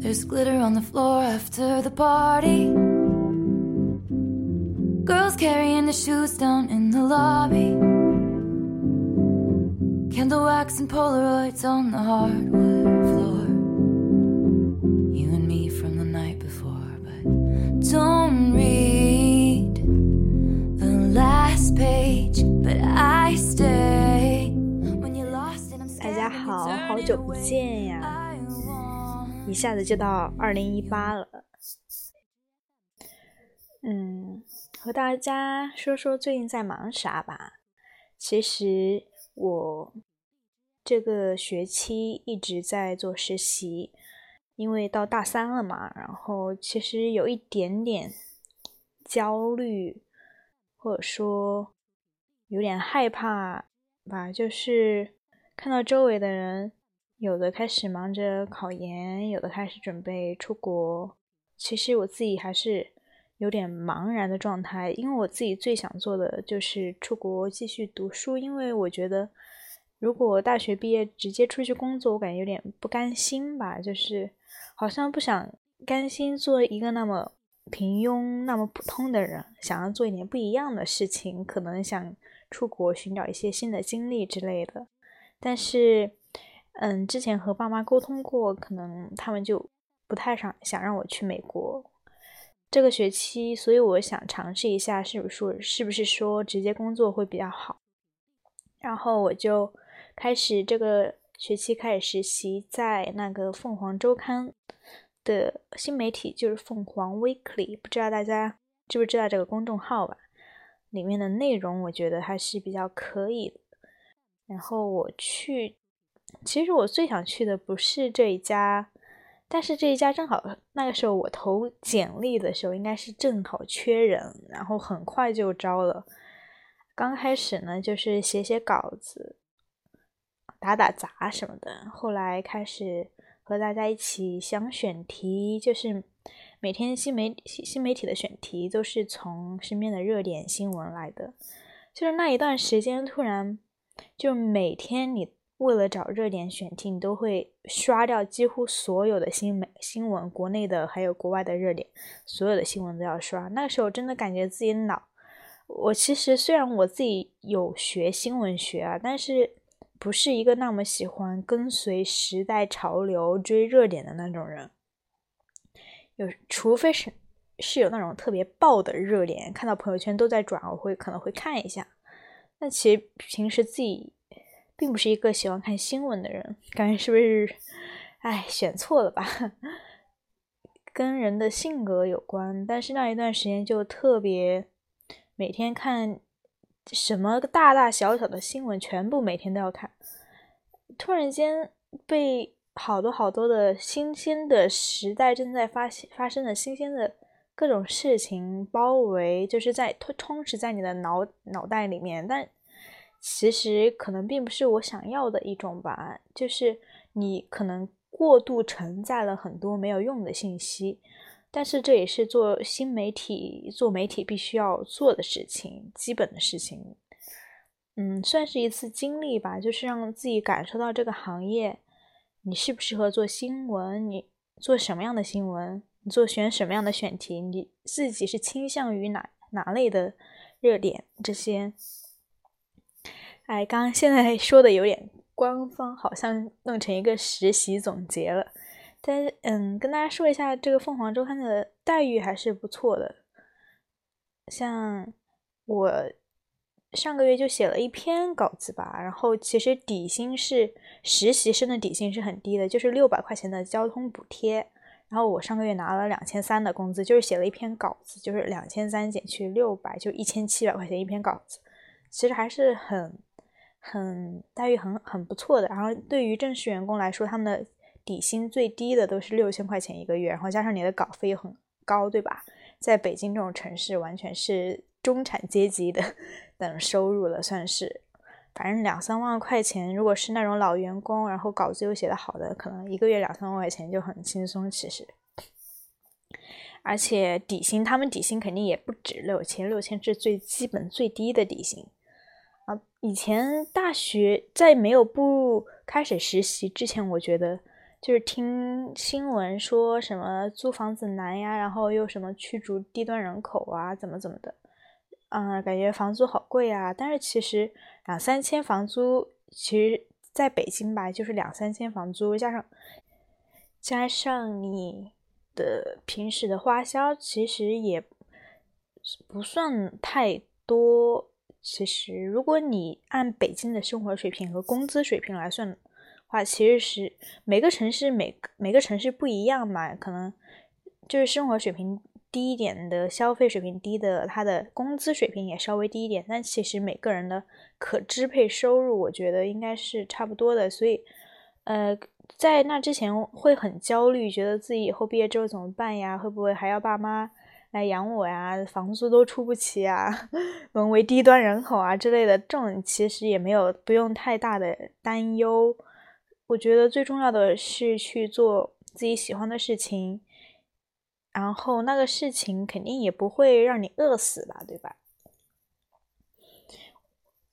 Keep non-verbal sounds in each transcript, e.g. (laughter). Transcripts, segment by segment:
There's glitter on the floor after the party. Girls carrying the shoes down in the lobby. Candle wax and Polaroids on the hardwood floor. You and me from the night before, but don't read the last page. But I stay when you're lost and I'm 大家好，好久不见呀！ 一下子就到二零一八了。嗯，和大家说说最近在忙啥吧。其实我这个学期一直在做实习，因为到大三了嘛，然后其实有一点点焦虑，或者说有点害怕吧，就是看到周围的人。有的开始忙着考研，有的开始准备出国。其实我自己还是有点茫然的状态，因为我自己最想做的就是出国继续读书。因为我觉得，如果大学毕业直接出去工作，我感觉有点不甘心吧，就是好像不想甘心做一个那么平庸、那么普通的人，想要做一点不一样的事情，可能想出国寻找一些新的经历之类的。但是。嗯，之前和爸妈沟通过，可能他们就不太想想让我去美国这个学期，所以我想尝试一下，是不是说是不是说直接工作会比较好。然后我就开始这个学期开始实习，在那个凤凰周刊的新媒体，就是凤凰 Weekly，不知道大家知不知道这个公众号吧？里面的内容我觉得还是比较可以的。然后我去。其实我最想去的不是这一家，但是这一家正好那个时候我投简历的时候，应该是正好缺人，然后很快就招了。刚开始呢，就是写写稿子、打打杂什么的，后来开始和大家一起想选题，就是每天新媒新新媒体的选题都是从身边的热点新闻来的，就是那一段时间突然就每天你。为了找热点选题，你都会刷掉几乎所有的新媒新闻，国内的还有国外的热点，所有的新闻都要刷。那个时候真的感觉自己脑，我其实虽然我自己有学新闻学啊，但是不是一个那么喜欢跟随时代潮流追热点的那种人。有除非是是有那种特别爆的热点，看到朋友圈都在转，我会可能会看一下。那其实平时自己。并不是一个喜欢看新闻的人，感觉是不是？哎，选错了吧？跟人的性格有关。但是那一段时间就特别，每天看什么大大小小的新闻，全部每天都要看。突然间被好多好多的新鲜的时代正在发发生的新鲜的各种事情包围，就是在充充斥在你的脑脑袋里面，但。其实可能并不是我想要的一种吧，就是你可能过度承载了很多没有用的信息，但是这也是做新媒体、做媒体必须要做的事情，基本的事情。嗯，算是一次经历吧，就是让自己感受到这个行业，你适不适合做新闻，你做什么样的新闻，你做选什么样的选题，你自己是倾向于哪哪类的热点这些。哎，刚刚现在说的有点官方，好像弄成一个实习总结了。但是，嗯，跟大家说一下，这个凤凰周刊的待遇还是不错的。像我上个月就写了一篇稿子吧，然后其实底薪是实习生的底薪是很低的，就是六百块钱的交通补贴。然后我上个月拿了两千三的工资，就是写了一篇稿子，就是两千三减去六百，就一千七百块钱一篇稿子，其实还是很。很待遇很很不错的，然后对于正式员工来说，他们的底薪最低的都是六千块钱一个月，然后加上你的稿费又很高，对吧？在北京这种城市，完全是中产阶级的 (laughs) 等收入了，算是，反正两三万块钱，如果是那种老员工，然后稿子又写得好的，可能一个月两三万块钱就很轻松。其实，而且底薪，他们底薪肯定也不止六千，六千是最基本最低的底薪。啊以前大学在没有步入开始实习之前，我觉得就是听新闻说什么租房子难呀，然后又什么驱逐低端人口啊，怎么怎么的，嗯，感觉房租好贵啊。但是其实两三千房租，其实在北京吧，就是两三千房租加上加上你的平时的花销，其实也不算太多。其实，如果你按北京的生活水平和工资水平来算的话，其实是每个城市每每个城市不一样嘛，可能就是生活水平低一点的，消费水平低的，他的工资水平也稍微低一点。但其实每个人的可支配收入，我觉得应该是差不多的。所以，呃，在那之前会很焦虑，觉得自己以后毕业之后怎么办呀？会不会还要爸妈？来养我呀，房租都出不起啊，(laughs) 沦为低端人口啊之类的，这种其实也没有不用太大的担忧。我觉得最重要的是去做自己喜欢的事情，然后那个事情肯定也不会让你饿死吧，对吧？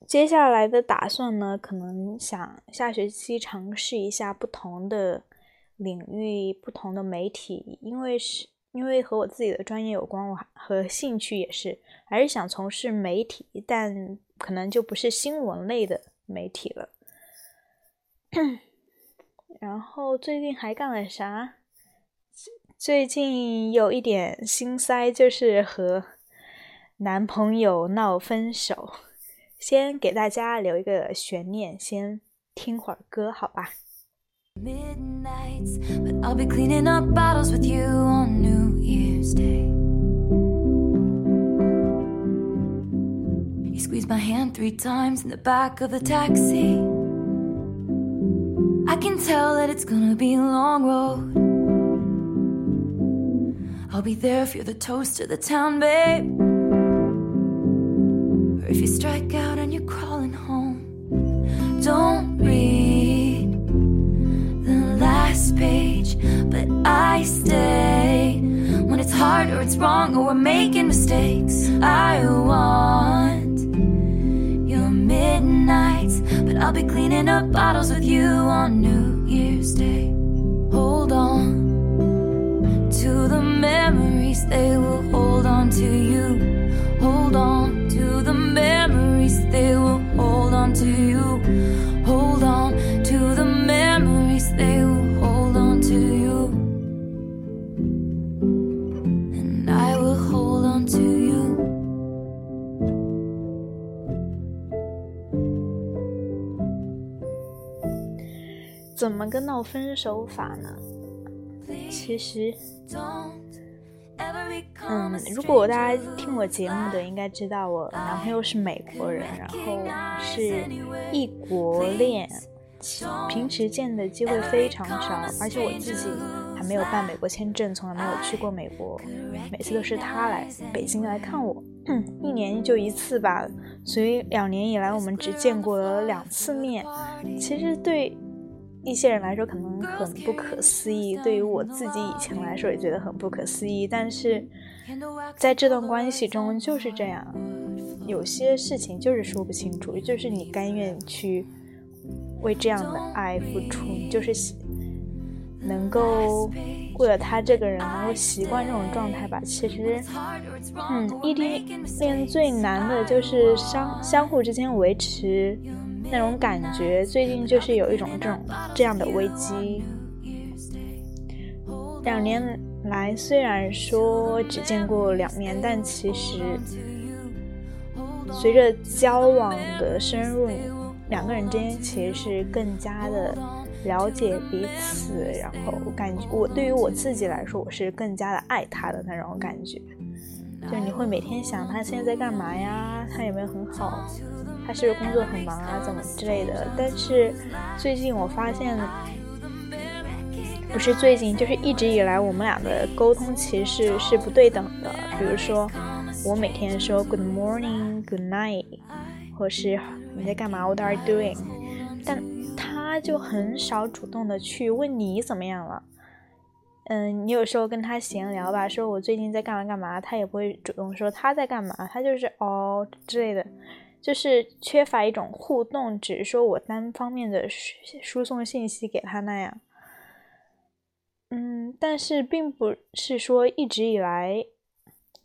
接下来的打算呢，可能想下学期尝试一下不同的领域、不同的媒体，因为是。因为和我自己的专业有关，我和兴趣也是，还是想从事媒体，但可能就不是新闻类的媒体了。(coughs) 然后最近还干了啥？最近有一点心塞，就是和男朋友闹分手。先给大家留一个悬念，先听会儿歌，好吧？Midnights, but I'll be cleaning up bottles with you on New You squeezed my hand three times in the back of the taxi. I can tell that it's gonna be a long road. I'll be there if you're the toast of the town, babe. Or if you strike out and you're crawling home. Don't read the last page, but I stay hard or it's wrong or we're making mistakes. I want your midnights, but I'll be cleaning up bottles with you on New Year's Day. Hold on to the memories, they will hold on to you. Hold on 怎么个闹分手法呢？其实，嗯，如果大家听我节目的，应该知道我男朋友是美国人，然后是异国恋，平时见的机会非常少，而且我自己还没有办美国签证，从来没有去过美国，每次都是他来北京来看我，一年就一次吧，所以两年以来我们只见过了两次面。其实对。一些人来说可能很不可思议，对于我自己以前来说也觉得很不可思议。但是在这段关系中就是这样，有些事情就是说不清楚，就是你甘愿去为这样的爱付出，就是能够为了他这个人能够习惯这种状态吧。其实，嗯，异地恋最难的就是相相互之间维持。那种感觉，最近就是有一种这种这样的危机。两年来，虽然说只见过两面，但其实随着交往的深入，两个人之间其实是更加的了解彼此。然后感觉，我对于我自己来说，我是更加的爱他的那种感觉。就你会每天想他现在在干嘛呀？他有没有很好？他是不是工作很忙啊？怎么之类的？但是最近我发现，不是最近，就是一直以来我们俩的沟通其实是不对等的。比如说，我每天说 Good morning, Good night，或是你在干嘛？What are you doing？但他就很少主动的去问你怎么样了。嗯，你有时候跟他闲聊吧，说我最近在干嘛干嘛，他也不会主动说他在干嘛，他就是哦之类的。就是缺乏一种互动，只是说我单方面的输送信息给他那样，嗯，但是并不是说一直以来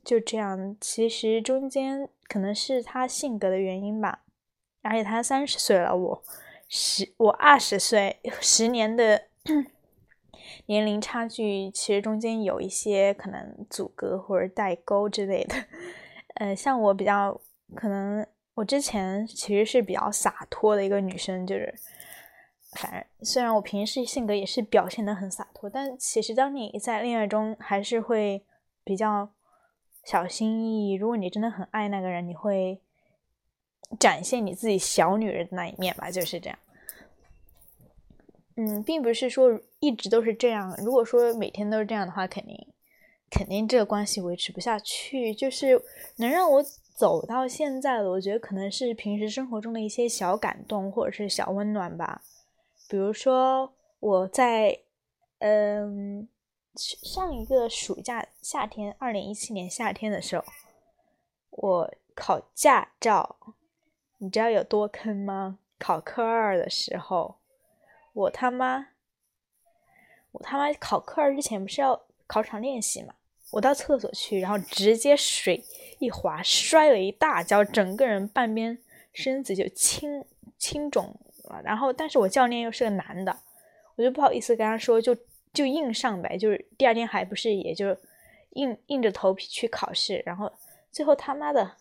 就这样，其实中间可能是他性格的原因吧。而且他三十岁了，我十我二十岁，十年的年龄差距，其实中间有一些可能阻隔或者代沟之类的。呃，像我比较可能，我之前其实是比较洒脱的一个女生，就是反正虽然我平时性格也是表现的很洒脱，但其实当你在恋爱中还是会比较小心翼翼。如果你真的很爱那个人，你会。展现你自己小女人的那一面吧，就是这样。嗯，并不是说一直都是这样。如果说每天都是这样的话，肯定肯定这个关系维持不下去。就是能让我走到现在的，我觉得可能是平时生活中的一些小感动或者是小温暖吧。比如说我在嗯上一个暑假夏天，二零一七年夏天的时候，我考驾照。你知道有多坑吗？考科二的时候，我他妈，我他妈考科二之前不是要考场练习嘛？我到厕所去，然后直接水一滑，摔了一大跤，整个人半边身子就青青肿了。然后，但是我教练又是个男的，我就不好意思跟他说，就就硬上呗。就是第二天还不是，也就硬硬着头皮去考试，然后最后他妈的。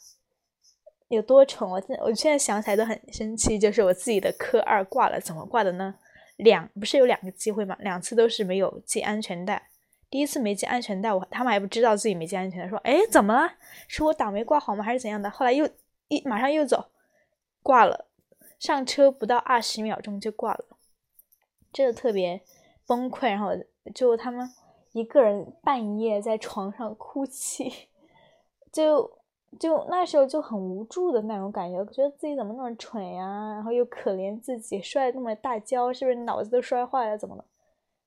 有多蠢！我现我现在想起来都很生气。就是我自己的科二挂了，怎么挂的呢？两不是有两个机会吗？两次都是没有系安全带。第一次没系安全带，我他们还不知道自己没系安全带，说：“哎，怎么了？是我档没挂好吗？还是怎样的？”后来又一马上又走，挂了。上车不到二十秒钟就挂了，真的特别崩溃。然后就他们一个人半夜在床上哭泣，(laughs) 就。就那时候就很无助的那种感觉，觉得自己怎么那么蠢呀，然后又可怜自己摔那么大跤，是不是脑子都摔坏了？怎么了？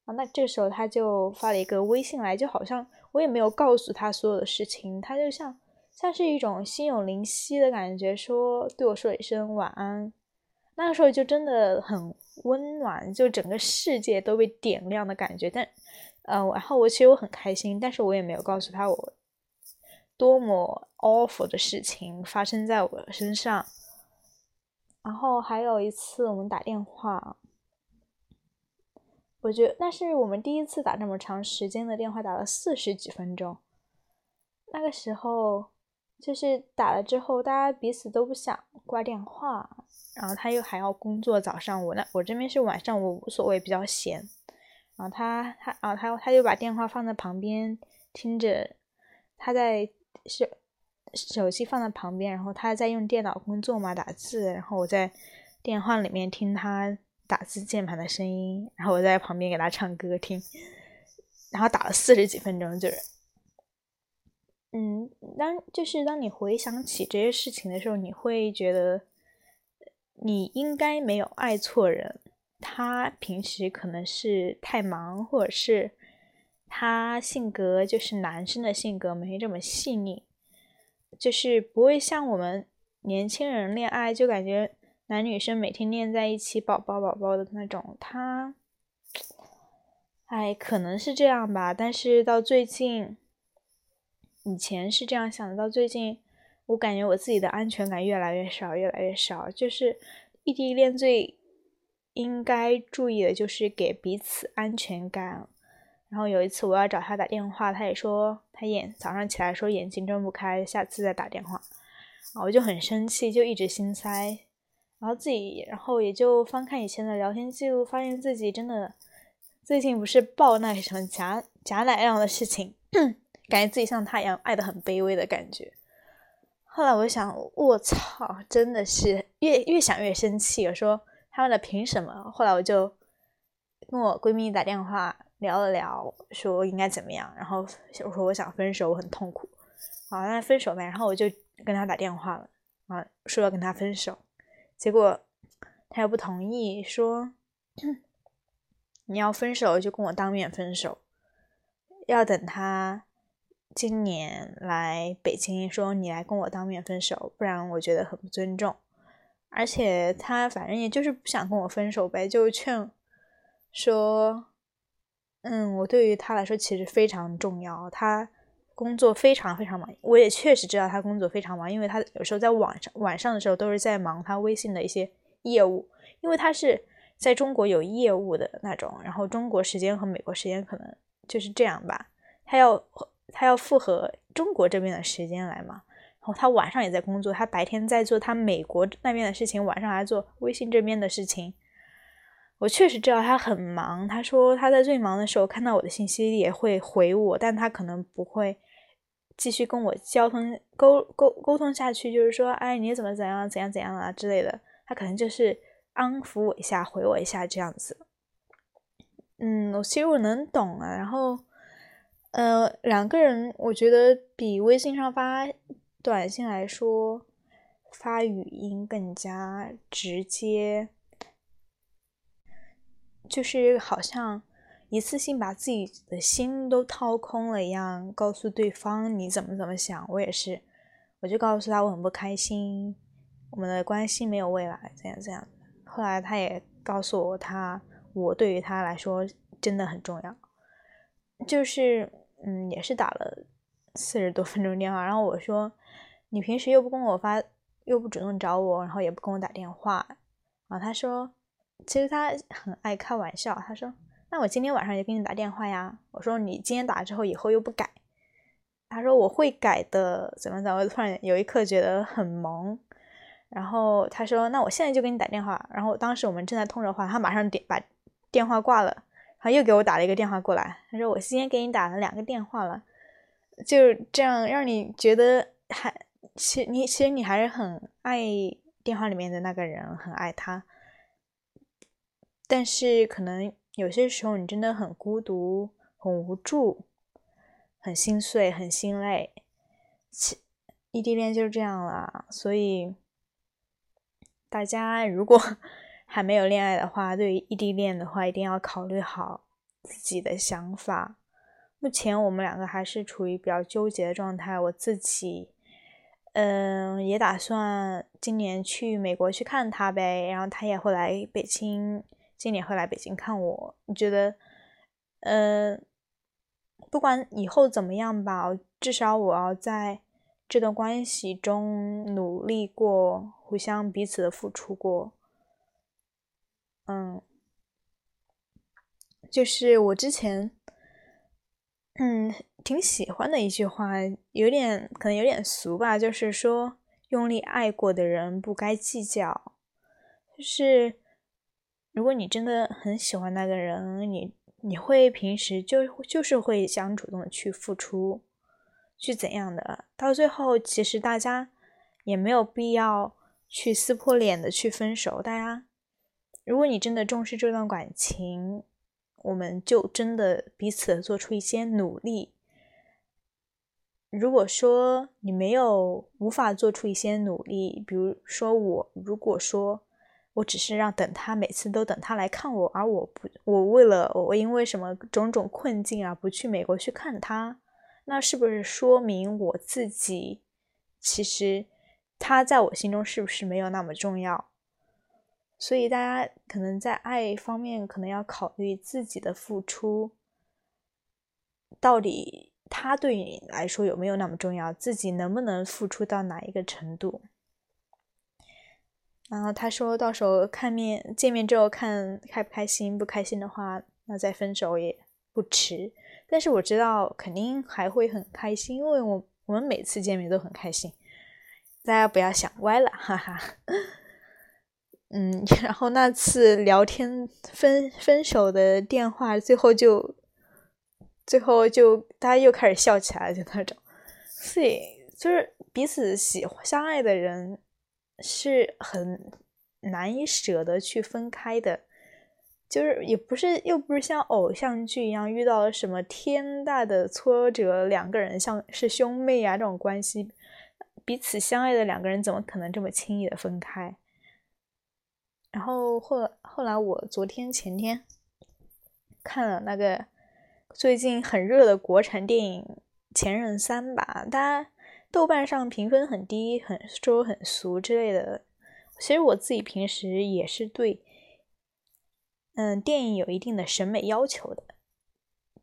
啊，那这时候他就发了一个微信来，就好像我也没有告诉他所有的事情，他就像像是一种心有灵犀的感觉，说对我说一声晚安。那个时候就真的很温暖，就整个世界都被点亮的感觉。但，呃，然后我其实我很开心，但是我也没有告诉他我。多么 awful 的事情发生在我身上，然后还有一次我们打电话，我觉得那是我们第一次打这么长时间的电话，打了四十几分钟。那个时候就是打了之后，大家彼此都不想挂电话，然后他又还要工作，早上我那我这边是晚上，我无所谓，比较闲。然后他他啊他他就把电话放在旁边听着，他在。手手机放在旁边，然后他在用电脑工作嘛，打字，然后我在电话里面听他打字键盘的声音，然后我在旁边给他唱歌听，然后打了四十几分钟，就是，嗯，当就是当你回想起这些事情的时候，你会觉得你应该没有爱错人，他平时可能是太忙，或者是。他性格就是男生的性格，没这么细腻，就是不会像我们年轻人恋爱就感觉男女生每天黏在一起，宝宝宝宝的那种。他，哎，可能是这样吧。但是到最近，以前是这样想的，到最近，我感觉我自己的安全感越来越少，越来越少。就是异地恋最应该注意的就是给彼此安全感。然后有一次我要找他打电话，他也说他眼早上起来说眼睛睁不开，下次再打电话。啊，我就很生气，就一直心塞。然后自己，然后也就翻看以前的聊天记录，发现自己真的最近不是爆那什么假假奶样的事情，(clears throat) 感觉自己像他一样爱的很卑微的感觉。后来我想，我操，真的是越越想越生气。我说他们的凭什么？后来我就跟我闺蜜打电话。聊了聊，说应该怎么样，然后我说我想分手，我很痛苦，好，那分手呗。然后我就跟他打电话了，啊，说要跟他分手，结果他又不同意，说你要分手就跟我当面分手，要等他今年来北京，说你来跟我当面分手，不然我觉得很不尊重。而且他反正也就是不想跟我分手呗，就劝说。嗯，我对于他来说其实非常重要。他工作非常非常忙，我也确实知道他工作非常忙，因为他有时候在晚上晚上的时候都是在忙他微信的一些业务，因为他是在中国有业务的那种，然后中国时间和美国时间可能就是这样吧，他要他要符合中国这边的时间来嘛。然后他晚上也在工作，他白天在做他美国那边的事情，晚上还做微信这边的事情。我确实知道他很忙。他说他在最忙的时候看到我的信息也会回我，但他可能不会继续跟我交通沟沟沟通下去，就是说，哎，你怎么怎样怎样怎样啊之类的。他可能就是安抚我一下，回我一下这样子。嗯，我其实我能懂啊。然后，呃，两个人我觉得比微信上发短信来说，发语音更加直接。就是好像一次性把自己的心都掏空了一样，告诉对方你怎么怎么想。我也是，我就告诉他我很不开心，我们的关系没有未来，怎样怎样。后来他也告诉我，他我对于他来说真的很重要。就是嗯，也是打了四十多分钟电话，然后我说你平时又不跟我发，又不主动找我，然后也不跟我打电话，然后他说。其实他很爱开玩笑，他说：“那我今天晚上也给你打电话呀。”我说：“你今天打之后，以后又不改。”他说：“我会改的。”怎么怎么？突然有一刻觉得很萌。然后他说：“那我现在就给你打电话。”然后当时我们正在通着话，他马上点把电话挂了，然后又给我打了一个电话过来。他说：“我今天给你打了两个电话了，就这样让你觉得还其实你其实你还是很爱电话里面的那个人，很爱他。”但是可能有些时候你真的很孤独、很无助、很心碎、很心累。异地恋就是这样啦，所以大家如果 (laughs) 还没有恋爱的话，对于异地恋的话，一定要考虑好自己的想法。目前我们两个还是处于比较纠结的状态。我自己，嗯，也打算今年去美国去看他呗，然后他也会来北京。今年会来北京看我，你觉得，呃，不管以后怎么样吧，至少我要在这段关系中努力过，互相彼此的付出过。嗯，就是我之前，嗯，挺喜欢的一句话，有点可能有点俗吧，就是说，用力爱过的人不该计较，就是。如果你真的很喜欢那个人，你你会平时就就是会想主动的去付出，去怎样的？到最后，其实大家也没有必要去撕破脸的去分手。大家，如果你真的重视这段感情，我们就真的彼此做出一些努力。如果说你没有无法做出一些努力，比如说我，如果说。我只是让等他每次都等他来看我，而我不，我为了我因为什么种种困境而不去美国去看他，那是不是说明我自己其实他在我心中是不是没有那么重要？所以大家可能在爱方面可能要考虑自己的付出，到底他对你来说有没有那么重要？自己能不能付出到哪一个程度？然后他说到时候看面见面之后看开不开心，不开心的话，那再分手也不迟。但是我知道肯定还会很开心，因为我我们每次见面都很开心。大家不要想歪了，哈哈。嗯，(laughs) 然后那次聊天分分手的电话，最后就最后就大家又开始笑起来，就那种。所以就是彼此喜欢相爱的人。是很难以舍得去分开的，就是也不是又不是像偶像剧一样遇到了什么天大的挫折，两个人像是兄妹啊这种关系，彼此相爱的两个人怎么可能这么轻易的分开？然后后后来我昨天前天看了那个最近很热的国产电影《前任三》吧，大家。豆瓣上评分很低，很说很俗之类的。其实我自己平时也是对，嗯，电影有一定的审美要求的。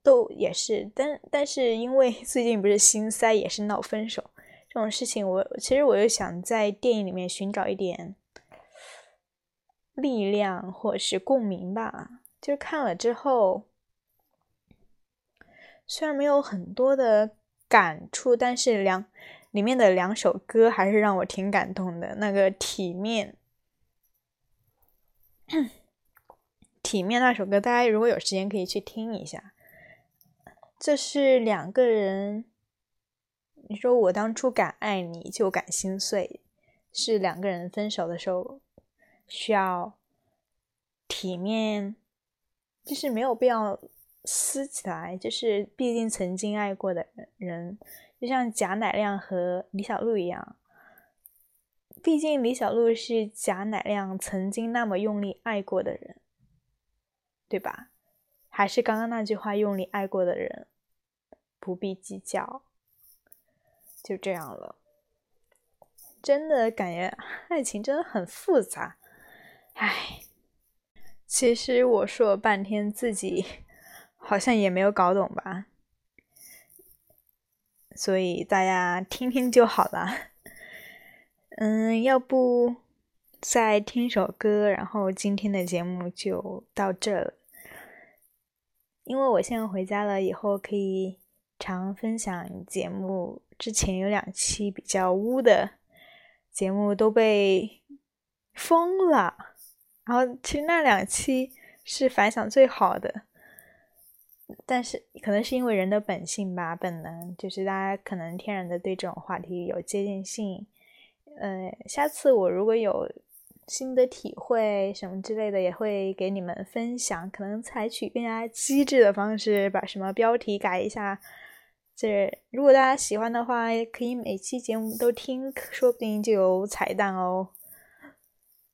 都也是，但但是因为 (laughs) 最近不是心塞，也是闹分手这种事情，我其实我又想在电影里面寻找一点力量或者是共鸣吧。就是看了之后，虽然没有很多的感触，但是两里面的两首歌还是让我挺感动的。那个体面，体面那首歌，大家如果有时间可以去听一下。这是两个人，你说我当初敢爱你就敢心碎，是两个人分手的时候需要体面，就是没有必要撕起来，就是毕竟曾经爱过的人，就像贾乃亮和李小璐一样，毕竟李小璐是贾乃亮曾经那么用力爱过的人，对吧？还是刚刚那句话，用力爱过的人。不必计较，就这样了。真的感觉爱情真的很复杂，唉。其实我说了半天，自己好像也没有搞懂吧。所以大家听听就好了。嗯，要不再听首歌，然后今天的节目就到这了。因为我现在回家了，以后可以。常分享节目之前有两期比较污的节目都被封了，然后其实那两期是反响最好的，但是可能是因为人的本性吧，本能就是大家可能天然的对这种话题有接近性。呃，下次我如果有新的体会什么之类的，也会给你们分享，可能采取更加机智的方式，把什么标题改一下。这如果大家喜欢的话，可以每期节目都听，说不定就有彩蛋哦。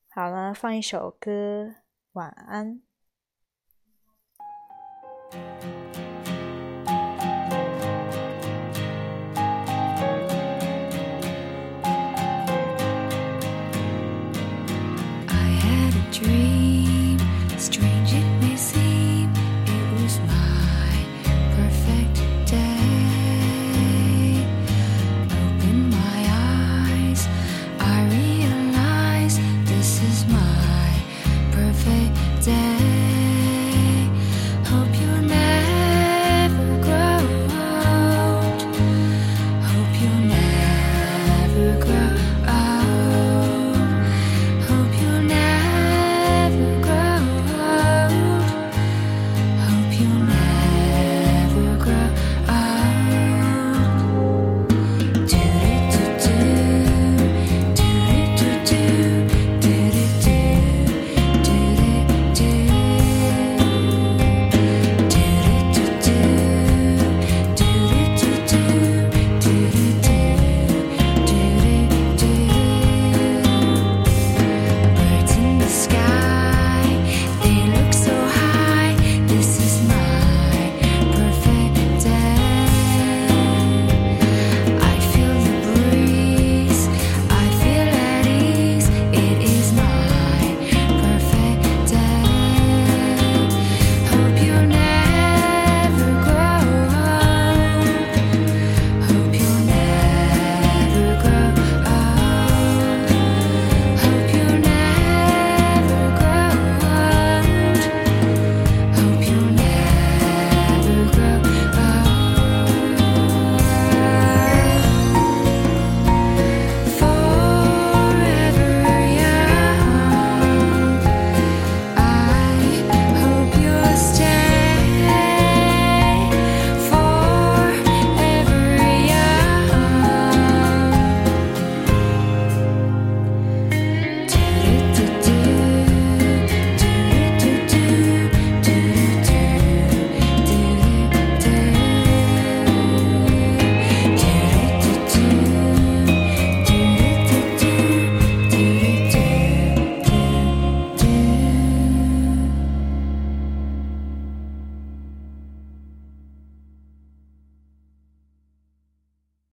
好了，放一首歌，晚安。thank you